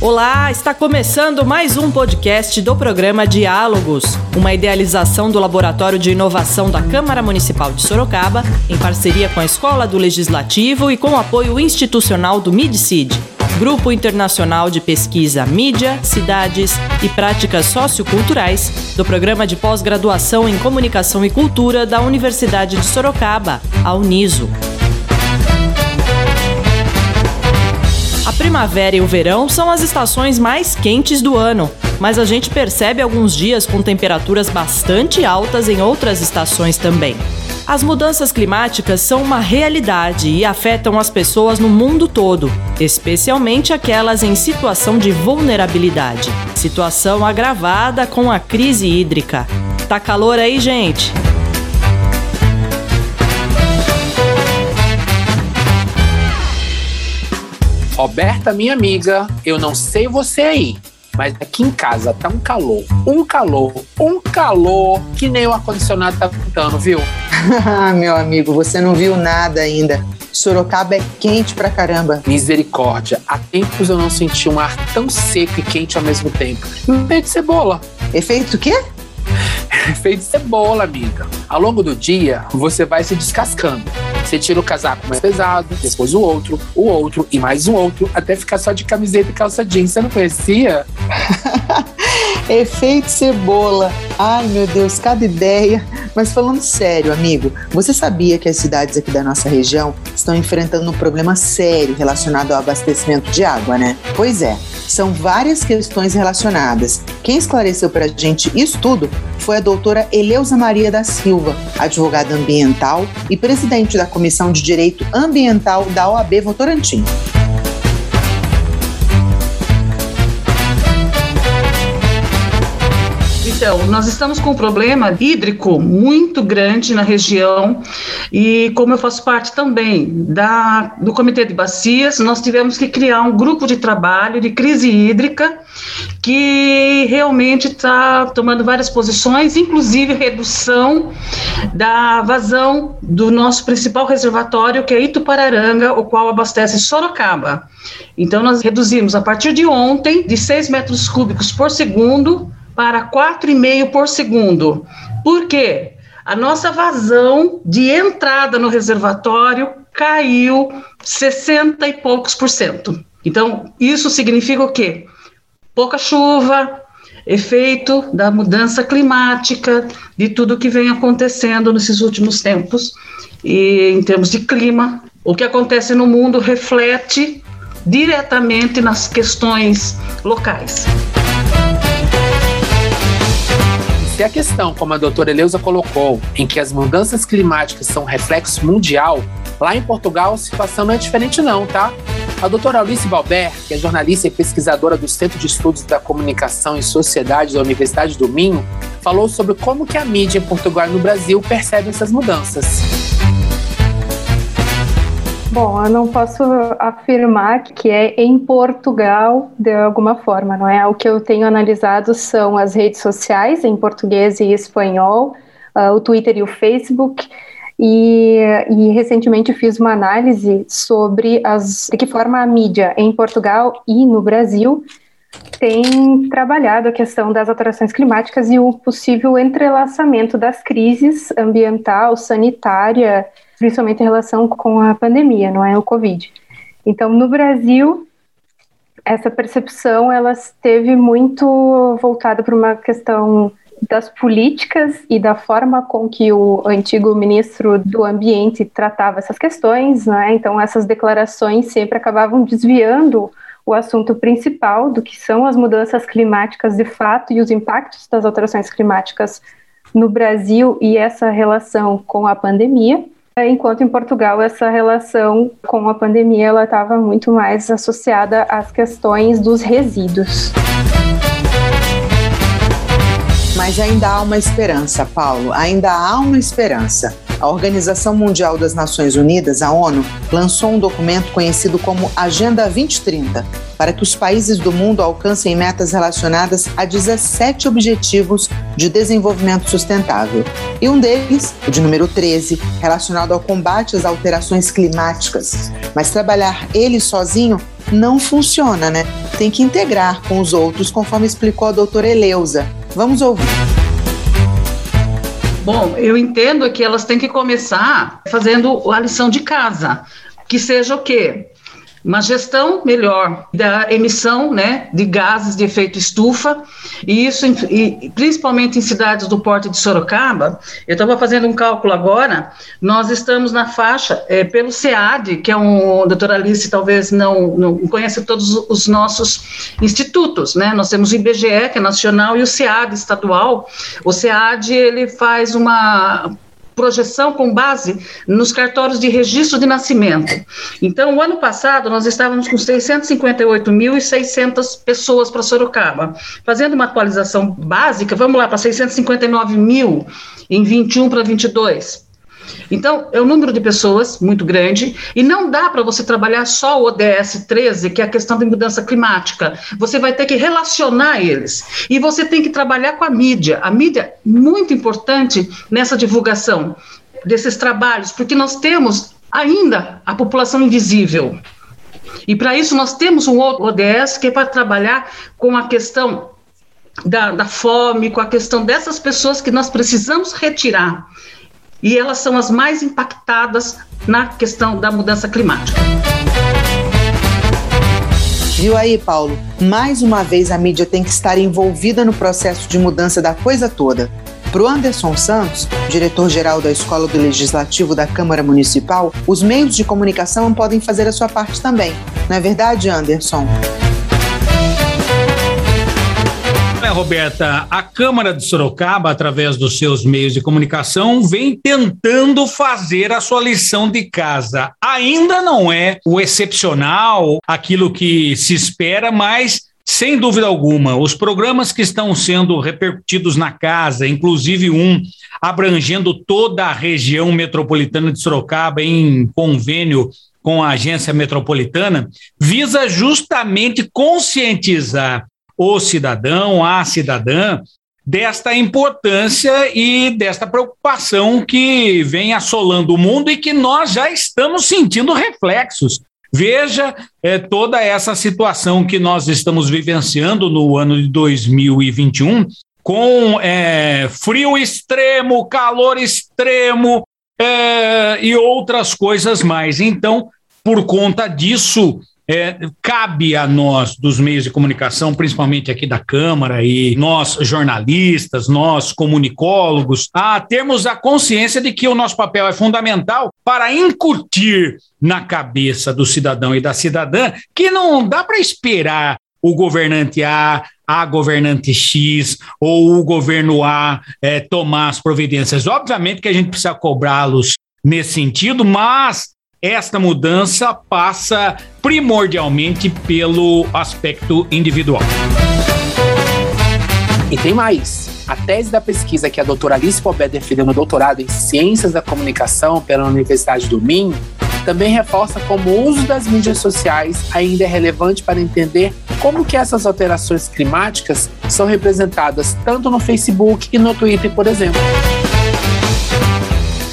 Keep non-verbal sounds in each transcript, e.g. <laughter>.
Olá, está começando mais um podcast do programa Diálogos, uma idealização do Laboratório de Inovação da Câmara Municipal de Sorocaba, em parceria com a Escola do Legislativo e com o apoio institucional do MidCid, Grupo Internacional de Pesquisa Mídia, Cidades e Práticas Socioculturais, do Programa de Pós-Graduação em Comunicação e Cultura da Universidade de Sorocaba, a Uniso. Primavera e o verão são as estações mais quentes do ano, mas a gente percebe alguns dias com temperaturas bastante altas em outras estações também. As mudanças climáticas são uma realidade e afetam as pessoas no mundo todo, especialmente aquelas em situação de vulnerabilidade. Situação agravada com a crise hídrica. Tá calor aí, gente? Roberta, minha amiga, eu não sei você aí, mas aqui em casa tá um calor, um calor, um calor que nem o ar-condicionado tá botando, viu? <laughs> Meu amigo, você não viu nada ainda. Sorocaba é quente pra caramba. Misericórdia, há tempos eu não senti um ar tão seco e quente ao mesmo tempo. Efeito cebola. Efeito o quê? <laughs> Efeito cebola, amiga. Ao longo do dia, você vai se descascando você tira o casaco mais pesado, depois o outro, o outro e mais um outro, até ficar só de camiseta e calça jeans. Você não conhecia? <laughs> Efeito cebola. Ai, meu Deus, cada ideia. Mas falando sério, amigo, você sabia que as cidades aqui da nossa região estão enfrentando um problema sério relacionado ao abastecimento de água, né? Pois é, são várias questões relacionadas. Quem esclareceu para a gente isso tudo foi a doutora Eleusa Maria da Silva, advogada ambiental e presidente da Comissão de Direito Ambiental da OAB Votorantim. Então, nós estamos com um problema hídrico muito grande na região e como eu faço parte também da, do Comitê de Bacias, nós tivemos que criar um grupo de trabalho de crise hídrica que realmente está tomando várias posições, inclusive redução da vazão do nosso principal reservatório, que é Itupararanga, o qual abastece Sorocaba. Então, nós reduzimos a partir de ontem de 6 metros cúbicos por segundo para 4,5 por segundo. Por quê? A nossa vazão de entrada no reservatório caiu 60 e poucos por cento. Então, isso significa o quê? Pouca chuva, efeito da mudança climática, de tudo que vem acontecendo nesses últimos tempos. E em termos de clima, o que acontece no mundo reflete diretamente nas questões locais. Se a questão, como a doutora Eleusa colocou, em que as mudanças climáticas são reflexo mundial, lá em Portugal a situação não é diferente não, tá? A doutora Alice Balbert, que é jornalista e pesquisadora do Centro de Estudos da Comunicação e Sociedade da Universidade do Minho, falou sobre como que a mídia em Portugal e no Brasil percebe essas mudanças. Bom, eu não posso afirmar que é em Portugal de alguma forma, não é? O que eu tenho analisado são as redes sociais em português e espanhol, uh, o Twitter e o Facebook. E, e, recentemente fiz uma análise sobre as, de que forma a mídia em Portugal e no Brasil tem trabalhado a questão das alterações climáticas e o possível entrelaçamento das crises ambiental, sanitária, principalmente em relação com a pandemia, não é o Covid. Então, no Brasil, essa percepção ela esteve muito voltada para uma questão das políticas e da forma com que o antigo ministro do Ambiente tratava essas questões, né? Então essas declarações sempre acabavam desviando o assunto principal do que são as mudanças climáticas de fato e os impactos das alterações climáticas no Brasil e essa relação com a pandemia. Enquanto em Portugal essa relação com a pandemia ela estava muito mais associada às questões dos resíduos. Mas ainda há uma esperança, Paulo, ainda há uma esperança. A Organização Mundial das Nações Unidas, a ONU, lançou um documento conhecido como Agenda 2030, para que os países do mundo alcancem metas relacionadas a 17 Objetivos de Desenvolvimento Sustentável. E um deles, o de número 13, relacionado ao combate às alterações climáticas. Mas trabalhar ele sozinho não funciona, né? tem que integrar com os outros, conforme explicou a doutora Eleusa. Vamos ouvir. Bom, eu entendo que elas têm que começar fazendo a lição de casa, que seja o quê? Uma gestão melhor da emissão né, de gases de efeito estufa, e isso, e, principalmente em cidades do porto de Sorocaba, eu estava fazendo um cálculo agora, nós estamos na faixa, é, pelo SEAD, que é um, doutora Alice talvez não, não conhece todos os nossos institutos, né, nós temos o IBGE, que é nacional, e o SEAD estadual, o SEAD, ele faz uma projeção com base nos cartórios de registro de nascimento. Então, o ano passado, nós estávamos com 658.600 pessoas para Sorocaba. Fazendo uma atualização básica, vamos lá para 659 mil em 21 para 22. Então, é um número de pessoas muito grande e não dá para você trabalhar só o ODS 13, que é a questão da mudança climática. Você vai ter que relacionar eles. E você tem que trabalhar com a mídia. A mídia muito importante nessa divulgação desses trabalhos, porque nós temos ainda a população invisível. E para isso nós temos um outro ODS que é para trabalhar com a questão da, da fome, com a questão dessas pessoas que nós precisamos retirar e elas são as mais impactadas na questão da mudança climática. Viu aí, Paulo? Mais uma vez a mídia tem que estar envolvida no processo de mudança da coisa toda. Para o Anderson Santos, diretor-geral da Escola do Legislativo da Câmara Municipal, os meios de comunicação podem fazer a sua parte também. Não é verdade, Anderson? Roberta, a Câmara de Sorocaba, através dos seus meios de comunicação, vem tentando fazer a sua lição de casa. Ainda não é o excepcional, aquilo que se espera, mas sem dúvida alguma, os programas que estão sendo repercutidos na casa, inclusive um abrangendo toda a região metropolitana de Sorocaba em convênio com a agência metropolitana, visa justamente conscientizar o cidadão, a cidadã, desta importância e desta preocupação que vem assolando o mundo e que nós já estamos sentindo reflexos. Veja é, toda essa situação que nós estamos vivenciando no ano de 2021, com é, frio extremo, calor extremo é, e outras coisas mais. Então, por conta disso, é, cabe a nós, dos meios de comunicação, principalmente aqui da Câmara, e nós, jornalistas, nós, comunicólogos, a termos a consciência de que o nosso papel é fundamental para incutir na cabeça do cidadão e da cidadã que não dá para esperar o governante A, a governante X ou o governo A é, tomar as providências. Obviamente que a gente precisa cobrá-los nesse sentido, mas esta mudança passa primordialmente pelo aspecto individual. E tem mais. A tese da pesquisa que a doutora Alice Pobé defendeu no doutorado em Ciências da Comunicação pela Universidade do Minho também reforça como o uso das mídias sociais ainda é relevante para entender como que essas alterações climáticas são representadas tanto no Facebook e no Twitter, por exemplo.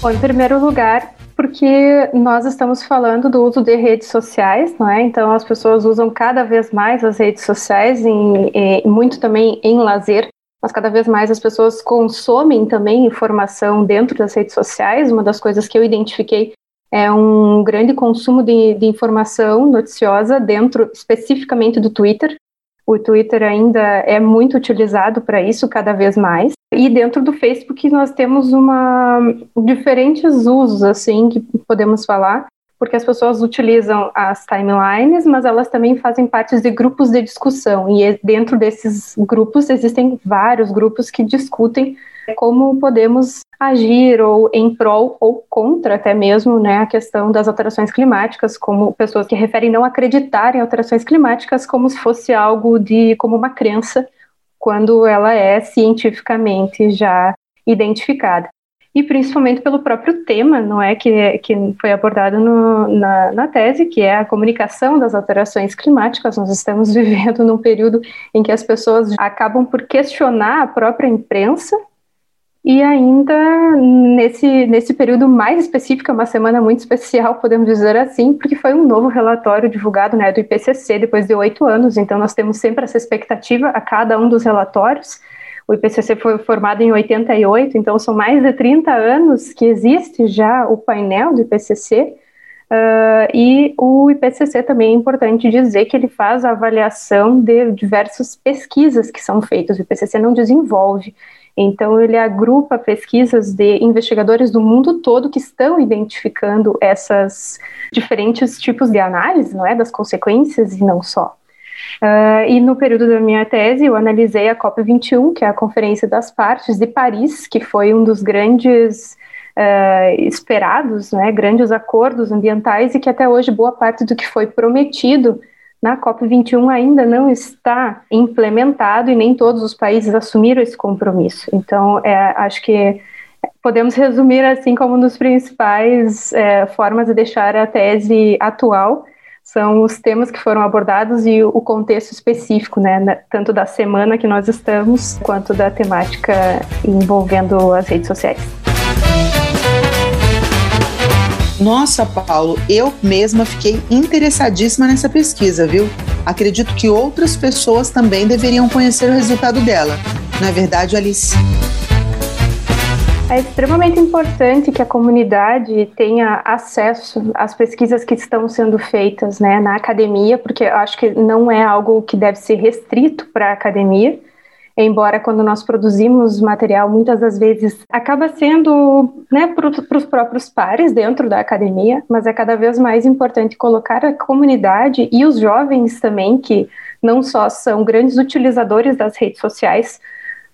Bom, em primeiro lugar, porque nós estamos falando do uso de redes sociais, não é? Então as pessoas usam cada vez mais as redes sociais, em, muito também em lazer, mas cada vez mais as pessoas consomem também informação dentro das redes sociais. Uma das coisas que eu identifiquei é um grande consumo de, de informação noticiosa dentro especificamente do Twitter. O Twitter ainda é muito utilizado para isso cada vez mais. E dentro do Facebook nós temos uma diferentes usos assim que podemos falar, porque as pessoas utilizam as timelines, mas elas também fazem parte de grupos de discussão. E dentro desses grupos existem vários grupos que discutem como podemos agir ou em prol ou contra até mesmo né, a questão das alterações climáticas, como pessoas que referem não acreditar em alterações climáticas como se fosse algo de como uma crença, quando ela é cientificamente já identificada. E principalmente pelo próprio tema, não é, que, que foi abordado no, na, na tese, que é a comunicação das alterações climáticas. Nós estamos <laughs> vivendo num período em que as pessoas acabam por questionar a própria imprensa E ainda nesse, nesse período mais específico, é uma semana muito especial, podemos dizer assim, porque foi um novo relatório divulgado né, do IPCC depois de oito anos, então nós temos sempre essa expectativa a cada um dos relatórios. O IPCC foi formado em 88, então são mais de 30 anos que existe já o painel do IPCC, Uh, e o IPCC também é importante dizer que ele faz a avaliação de diversas pesquisas que são feitas. O IPCC não desenvolve, então, ele agrupa pesquisas de investigadores do mundo todo que estão identificando essas diferentes tipos de análise, não é, das consequências e não só. Uh, e no período da minha tese, eu analisei a COP21, que é a Conferência das Partes de Paris, que foi um dos grandes uh, esperados, né, grandes acordos ambientais e que até hoje boa parte do que foi prometido na COP21 ainda não está implementado e nem todos os países assumiram esse compromisso. Então, é, acho que podemos resumir assim como um dos principais é, formas de deixar a tese atual são os temas que foram abordados e o contexto específico, né, tanto da semana que nós estamos, quanto da temática envolvendo as redes sociais. Nossa, Paulo, eu mesma fiquei interessadíssima nessa pesquisa, viu? Acredito que outras pessoas também deveriam conhecer o resultado dela. É verdade, Alice? É extremamente importante que a comunidade tenha acesso às pesquisas que estão sendo feitas né, na academia, porque eu acho que não é algo que deve ser restrito para a academia embora quando nós produzimos material, muitas das vezes acaba sendo né, para os próprios pares dentro da academia, mas é cada vez mais importante colocar a comunidade e os jovens também, que não só são grandes utilizadores das redes sociais,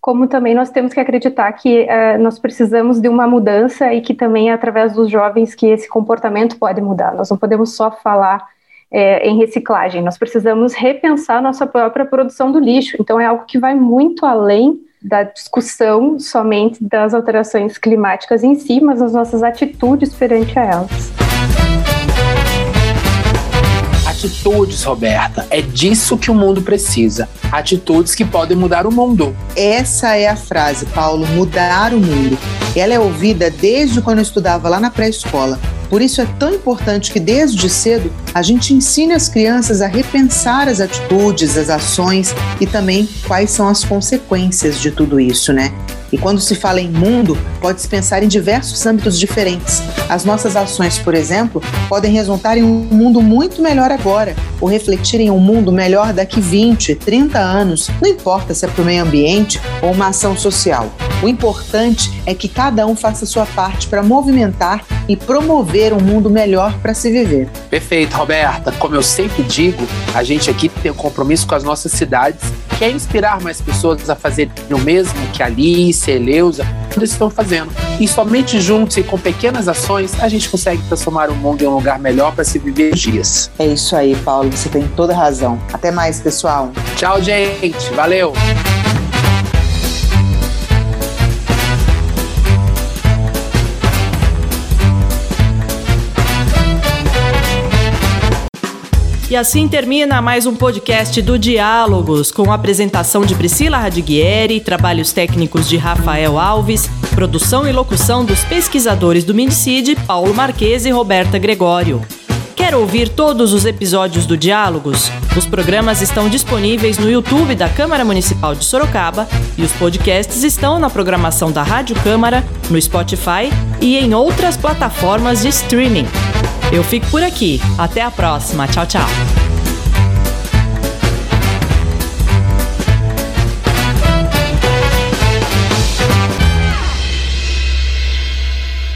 como também nós temos que acreditar que uh, nós precisamos de uma mudança e que também é através dos jovens que esse comportamento pode mudar. Nós não podemos só falar é, em reciclagem. Nós precisamos repensar nossa própria produção do lixo. Então, é algo que vai muito além da discussão somente das alterações climáticas em si, mas das nossas atitudes perante a elas. Atitudes, Roberta. É disso que o mundo precisa. Atitudes que podem mudar o mundo. Essa é a frase, Paulo, mudar o mundo. Ela é ouvida desde quando eu estudava lá na pré-escola. Por isso é tão importante que desde cedo a gente ensine as crianças a repensar as atitudes, as ações e também quais são as consequências de tudo isso, né? E quando se fala em mundo, pode-se pensar em diversos âmbitos diferentes. As nossas ações, por exemplo, podem resultar em um mundo muito melhor agora, ou refletir em um mundo melhor daqui 20, 30 anos. Não importa se é para o meio ambiente ou uma ação social. O importante é que cada um faça sua parte para movimentar e promover um mundo melhor para se viver. Perfeito, Roberta. Como eu sempre digo, a gente aqui tem um compromisso com as nossas cidades, que é inspirar mais pessoas a fazerem o mesmo que a Alice, a Eleusa, eles estão fazendo. E somente juntos e com pequenas ações a gente consegue transformar o mundo em um lugar melhor para se viver dias. É isso aí, Paulo. Você tem toda razão. Até mais, pessoal. Tchau, gente. Valeu. E assim termina mais um podcast do Diálogos, com a apresentação de Priscila Radiguieri, trabalhos técnicos de Rafael Alves, produção e locução dos pesquisadores do Minicid, Paulo Marques e Roberta Gregório. Quer ouvir todos os episódios do Diálogos? Os programas estão disponíveis no YouTube da Câmara Municipal de Sorocaba e os podcasts estão na programação da Rádio Câmara, no Spotify e em outras plataformas de streaming. Eu fico por aqui. Até a próxima. Tchau, tchau.